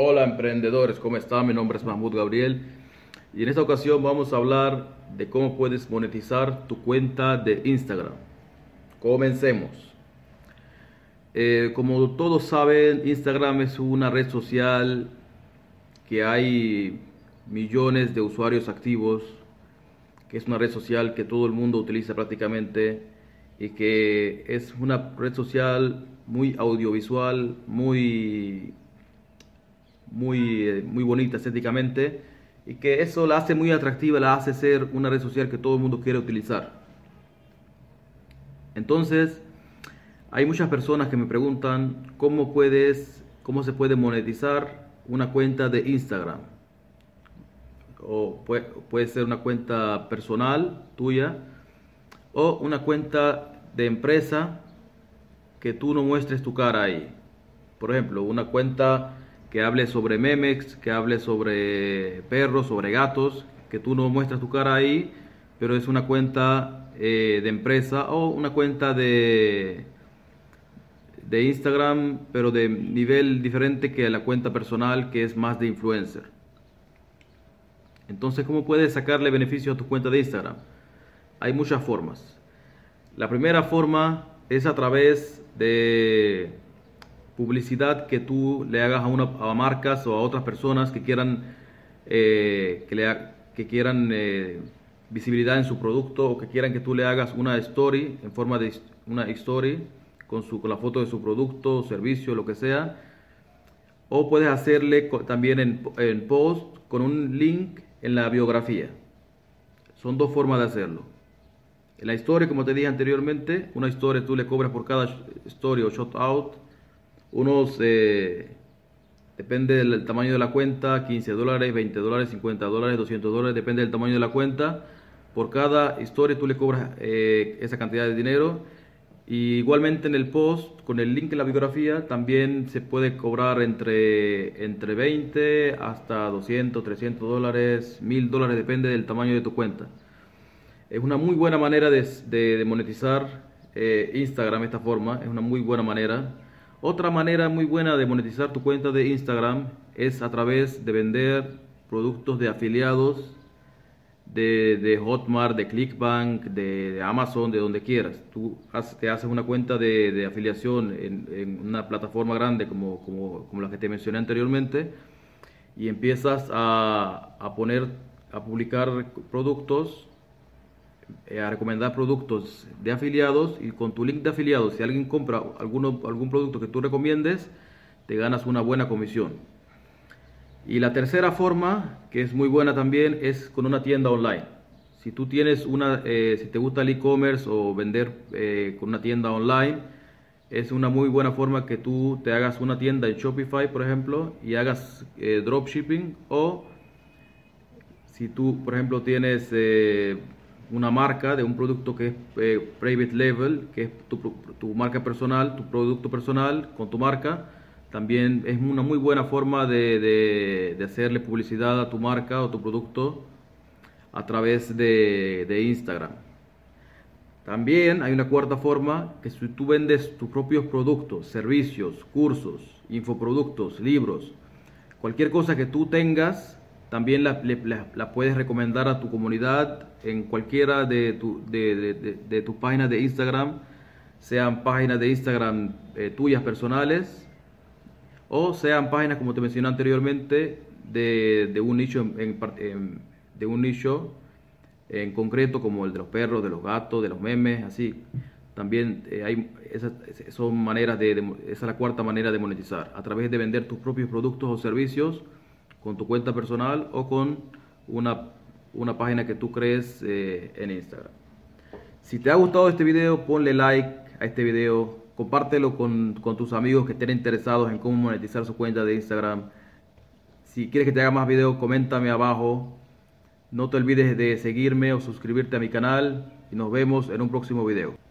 Hola emprendedores, ¿cómo están? Mi nombre es Mahmoud Gabriel y en esta ocasión vamos a hablar de cómo puedes monetizar tu cuenta de Instagram. Comencemos. Eh, como todos saben, Instagram es una red social que hay millones de usuarios activos, que es una red social que todo el mundo utiliza prácticamente y que es una red social muy audiovisual, muy, muy, muy bonita estéticamente y que eso la hace muy atractiva, la hace ser una red social que todo el mundo quiere utilizar. Entonces, hay muchas personas que me preguntan cómo puedes, cómo se puede monetizar una cuenta de Instagram. O puede, puede ser una cuenta personal tuya o una cuenta de empresa que tú no muestres tu cara ahí. Por ejemplo, una cuenta que hable sobre memes, que hable sobre perros, sobre gatos, que tú no muestras tu cara ahí, pero es una cuenta eh, de empresa o una cuenta de, de Instagram, pero de nivel diferente que la cuenta personal, que es más de influencer. Entonces, ¿cómo puedes sacarle beneficio a tu cuenta de Instagram? Hay muchas formas. La primera forma es a través de publicidad que tú le hagas a, una, a marcas o a otras personas que quieran, eh, que, le, que quieran eh, visibilidad en su producto o que quieran que tú le hagas una story en forma de una story con, su, con la foto de su producto, servicio, lo que sea. O puedes hacerle también en, en post con un link en la biografía. Son dos formas de hacerlo. La historia, como te dije anteriormente, una historia tú le cobras por cada story o shot out unos, eh, depende del tamaño de la cuenta, 15 dólares, 20 dólares, 50 dólares, 200 dólares, depende del tamaño de la cuenta. Por cada historia tú le cobras eh, esa cantidad de dinero. Y igualmente en el post, con el link en la biografía, también se puede cobrar entre, entre 20 hasta 200, 300 dólares, 1000 dólares, depende del tamaño de tu cuenta. Es una muy buena manera de, monetizar eh, Instagram esta forma, es una muy buena manera. Otra manera muy buena de monetizar tu cuenta de Instagram es a través de vender productos de afiliados de, Hotmart, de Clickbank, de, Amazon, de donde quieras. Tú te haces una cuenta de, afiliación en, una plataforma grande como, como, la que te mencioné anteriormente y empiezas a, a poner, a publicar productos eh, a recomendar productos de afiliados y con tu link de afiliados, si alguien compra alguno, algún producto que tú recomiendes, te ganas una buena comisión. Y la tercera forma, que es muy buena también, es con una tienda online. Si tú tienes una, eh, si te gusta el e-commerce o vender eh, con una tienda online, es una muy buena forma que tú te hagas una tienda en Shopify, por ejemplo, y hagas dropshipping o si tú, por ejemplo, tienes una marca de un producto que es eh, private level, que es tu, marca personal, tu producto personal con tu marca. También es una muy buena forma de, hacerle publicidad a tu marca o tu producto a través de, de Instagram. También hay una cuarta forma que si tú vendes tus propios productos, servicios, cursos, infoproductos, libros, cualquier cosa que tú tengas también la, puedes recomendar a tu comunidad en cualquiera de, tu, de, de, tus páginas de Instagram, sean páginas de Instagram eh, tuyas personales o sean páginas, como te mencioné anteriormente, de, un nicho en, de un nicho en concreto como el de los perros, de los gatos, de los memes, así. También eh, hay esas son maneras de, esa es la cuarta manera de monetizar, a través de vender tus propios productos o servicios con tu cuenta personal o con una, una página que tú crees eh, en Instagram. Si te ha gustado este video, ponle like a este video, compártelo con, con tus amigos que estén interesados en cómo monetizar su cuenta de Instagram. Si quieres que te haga más videos, coméntame abajo. No te olvides de seguirme o suscribirte a mi canal y nos vemos en un próximo video.